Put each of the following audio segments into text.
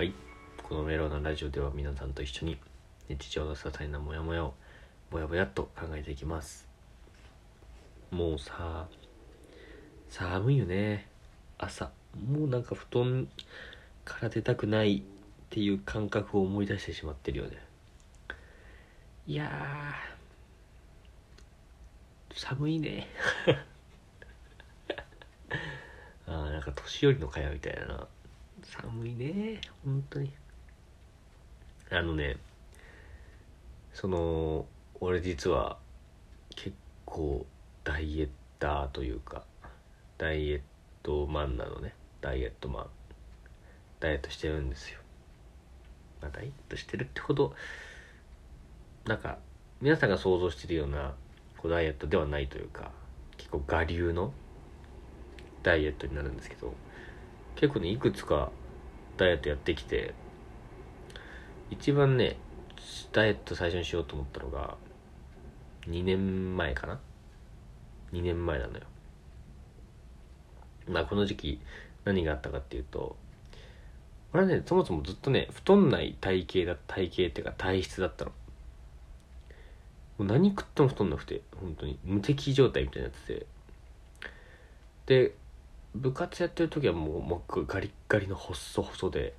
はい。このメローなラジオでは皆さんと一緒に日常の些細なモヤモヤをぼやぼやっと考えていきます。もうさ、寒いよね。朝。もうなんか布団から出たくないっていう感覚を思い出してしまってるよね。いや、寒いね。あなんか年寄りの会話みたいだな。寒いね。本当に。あのね、その、俺実は結構ダイエッターというか、ダイエットマンなのね。ダイエットマン。ダイエットしてるんですよ。まあ、ダイエットしてるってほど、なんか、皆さんが想像してるようなこうダイエットではないというか、結構我流のダイエットになるんですけど、結構ね、いくつかダイエットやってきて、一番ね、ダイエット最初にしようと思ったのが、2年前かな ?2 年前なのよ。まあこの時期何があったかっていうと、俺はね、そもそもずっとね、太んない体型だ、体型っていうか体質だったの。もう何食っても太んなくて、本当に無敵状態みたいになってて。で、部活やってる時はもう、もうガリッガリの細細で、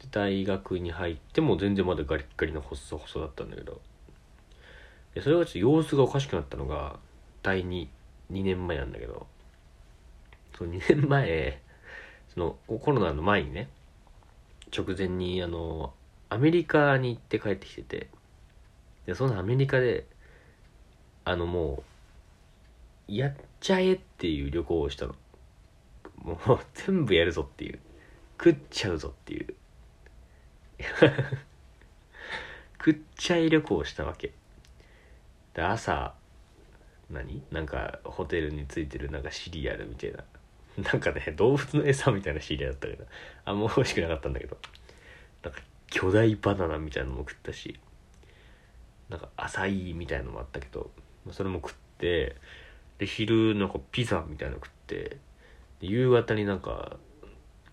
で大学に入っても全然まだガリッガリの細細だったんだけど、でそれがちょっと様子がおかしくなったのが、第2、2年前なんだけど、そう2年前、そのコロナの前にね、直前にあの、アメリカに行って帰ってきてて、で、そのアメリカで、あのもう、やっちゃえっていう旅行をしたの。もう全部やるぞっていう。食っちゃうぞっていう。食っちゃい旅行をしたわけ。で、朝、何？なんかホテルについてるなんかシリアルみたいな。なんかね、動物の餌みたいなシリアルだったけど、あんま美味しくなかったんだけど。なんか巨大バナナみたいなのも食ったし、なんか浅いみたいなのもあったけど、それも食って、で、昼なんかピザみたいなの食って、夕方になんか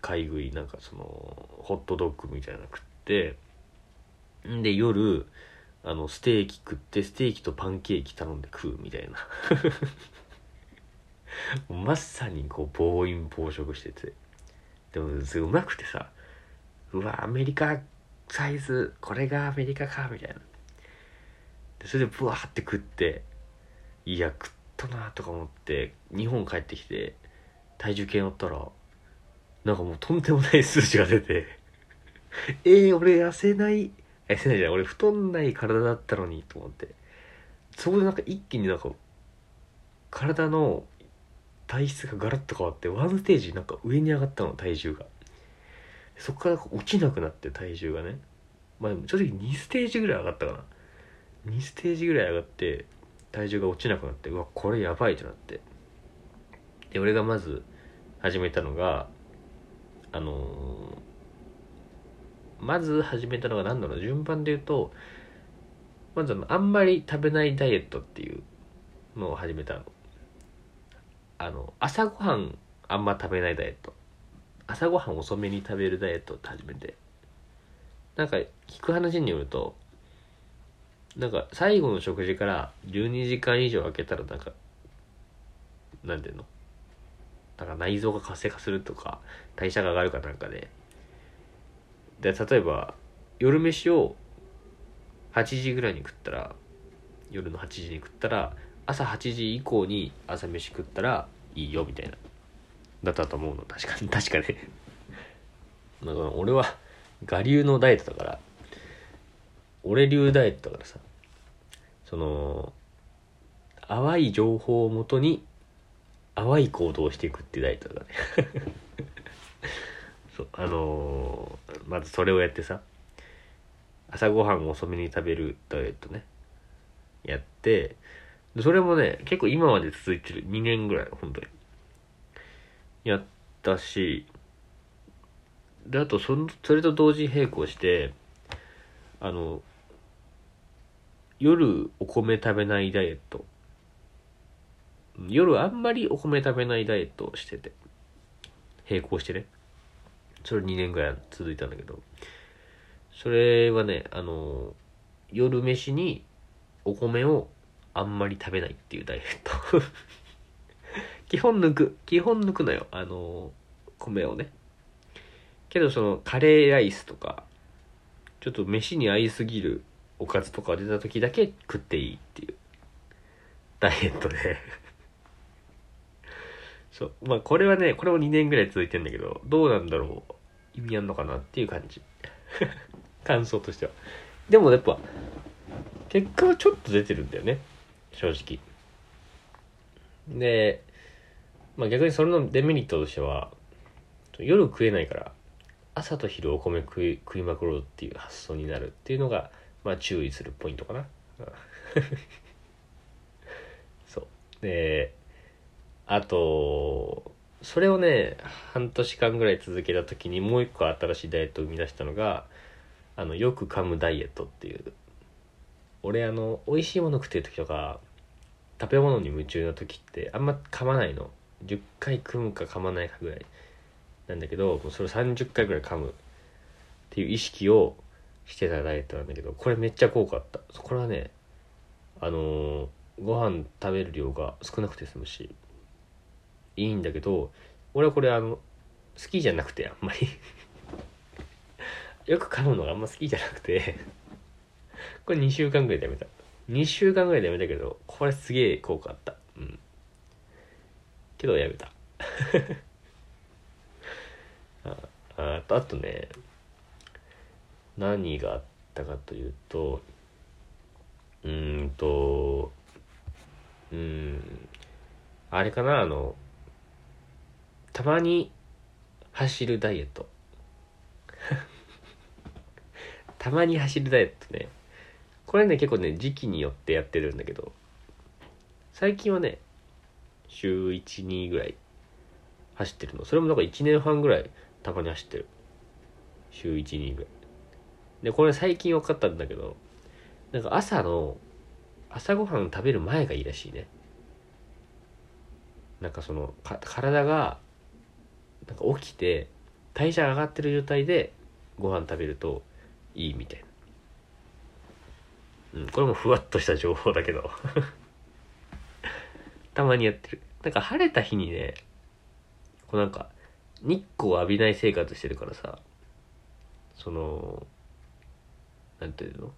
買い食い、なんかその、ホットドッグみたいなの食って、で、夜、あの、ステーキ食って、ステーキとパンケーキ頼んで食うみたいな。まさにこう暴飲暴食しててでもうまくてさうわアメリカサイズこれがアメリカかみたいなでそれでブワーって食っていや食ってたなとか思って日本帰ってきて体重計乗ったらなんかもうとんでもない数字が出て えー、俺痩せない痩せないじゃない俺太んない体だったのにと思ってそこでなんか一気になんか体の体質がガラッと変わってワンステージなんか上に上がったの体重が。そこから落ちなくなって体重がね。まあでも正直2ステージぐらい上がったかな。2ステージぐらい上がって体重が落ちなくなってうわこれやばいってなって。で俺がまず始めたのがあのーまず始めたのが何だろう順番で言うとまずあんまり食べないダイエットっていうのを始めたの。あの朝ごはんあんま食べないダイエット。朝ごはん遅めに食べるダイエットって始めて。なんか聞く話によるとなんか最後の食事から12時間以上空けたらなんかなんていうの？なんか内臓が活性化するとか代謝が上がるかなんかで。で例えば夜飯を8時ぐらいに食ったら夜の8時に食ったら朝8時以降に朝飯食ったらいいよみたいな。だったと思うの。確かに 確かねだから俺は我流のダイエットだから俺流ダイエットだからさ。その淡い情報をもとに淡い行動をしていくっていうダイエットだね。そうあのーまずそれをやってさ朝ごはんを遅めに食べるダイエットね。やってそれもね結構今まで続いてる2年ぐらい本当に。やったしであとそそれと同時並行してあの夜お米食べないダイエット。夜あんまりお米食べないダイエットをしてて。並行してね。それ2年ぐらい続いたんだけど。それはねあの夜飯にお米をあんまり食べないっていうダイエット。基本抜く。基本抜くのよ。あの米をね。けどそのカレーライスとかちょっと飯に合いすぎるおかずとか出た時だけ食っていいっていう。ダイエットで。そう。まあこれはねこれも2年ぐらい続いてんだけどどうなんだろう。意味あんのかなっていう感じ。感想としては。でもやっぱ結果はちょっと出てるんだよね。正直。でまあ逆にそれのデメリットとしては夜食えないから朝と昼お米食い食いまくろうっていう発想になるっていうのがまあ注意するポイントかな。そう。であとそれをね半年間ぐらい続けた時にもう一個新しいダイエットを生み出したのがあのよく噛むダイエットっていう。俺あの美味しいもの食ってる時とか食べ物に夢中な時ってあんま噛まないの。10回噛むか噛まないかぐらいなんだけどそれを30回ぐらい噛むっていう意識をしてたダイエットなんだけどこれめっちゃ効果あった。これはねあのー、ご飯食べる量が少なくて済むしいいんだけど俺はこれあの好きじゃなくてあんまり。よく噛むのがあんま好きじゃなくてこれ2週間ぐらいでやめた。2週間ぐらいでやめたけどこれすげえ効果あった。うん。けどやめた。ああとあとね何があったかというとうんとうーんあれかなあのたまに走るダイエット。たまに走るダイエットね。これね結構ね時期によってやってるんだけど最近はね週12ぐらい走ってるの。それもなんか1年半ぐらいたまに走ってる。週12ぐらい。でこれ最近分かったんだけどなんか朝の朝ごはん食べる前がいいらしいね。なんかそのか体がなんか起きて代謝上がってる状態でご飯食べるといいみたいな。うんこれもふわっとした情報だけど。たまにやってる。なんか晴れた日にねこうなんか日光浴びない生活してるからさそのなんていうの？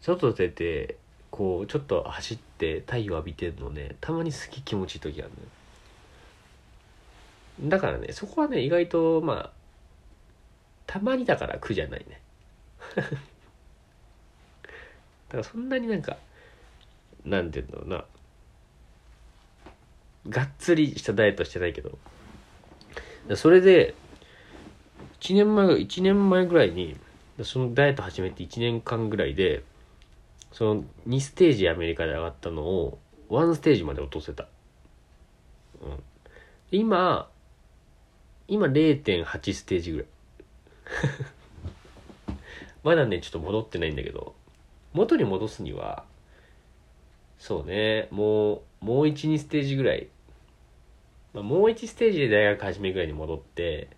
外出てこうちょっと走って太陽浴びてるのね。たまに好き気持ちいい時あるのよ。だからねそこはね意外とまあたまにだから苦じゃないね。だからそんなになんかなんていうんだろうな。がっつりしたダイエットしてないけど。それで1年前1年前ぐらいにそのダイエット始めて1年間ぐらいでその2ステージアメリカで上がったのを1ステージまで落とせた、うん、今今0.8ステージぐらい。まだねちょっと戻ってないんだけど元に戻すにはそうねもうもう12ステージぐらい、まあ、もう1ステージで大学始めぐらいに戻って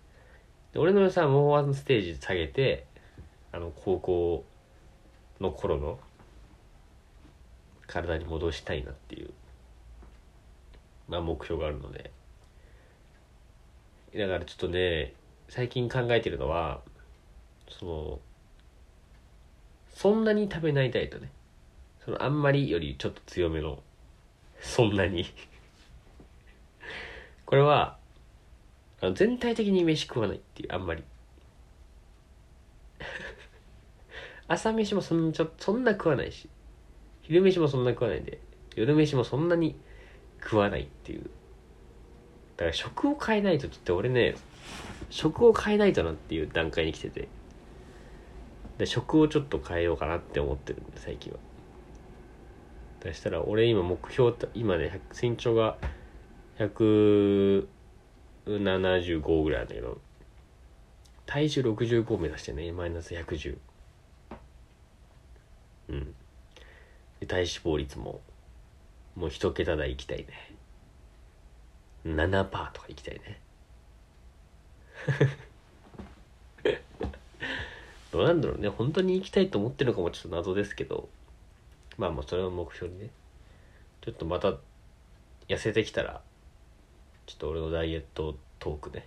俺の予算はもう1ステージ下げてあの高校の頃の体に戻したいなっていうまあ目標があるので。だからちょっとね最近考えてるのはそのそんなに食べないダイエットね。そのあんまりよりちょっと強めのそんなに。これはあの全体的に飯食わないっていうあんまり。朝飯もそんちょそんな食わないし昼飯もそんな食わないんで夜飯もそんなに食わないっていう。だから食を変えないとちょっと俺ね食を変えないとなっていう段階に来てて。で食をちょっと変えようかなって思ってるんで最近は。そしたら俺今目標今ね身長が175ぐらいなんだけど体重65目指してねマイナス110うん。体脂肪率ももう一桁台いきたいね。7%とかいきたいね。どうなんだろうね。本当に行きたいと思ってるのかもちょっと謎ですけど。まあまあそれを目標にね。ちょっとまた痩せてきたらちょっと俺のダイエットトークね。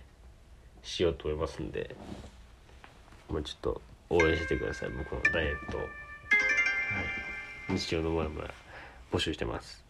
しようと思いますんで。まあちょっと応援してください。僕のダイエットを。はい。日常のモヤモヤ募集してます。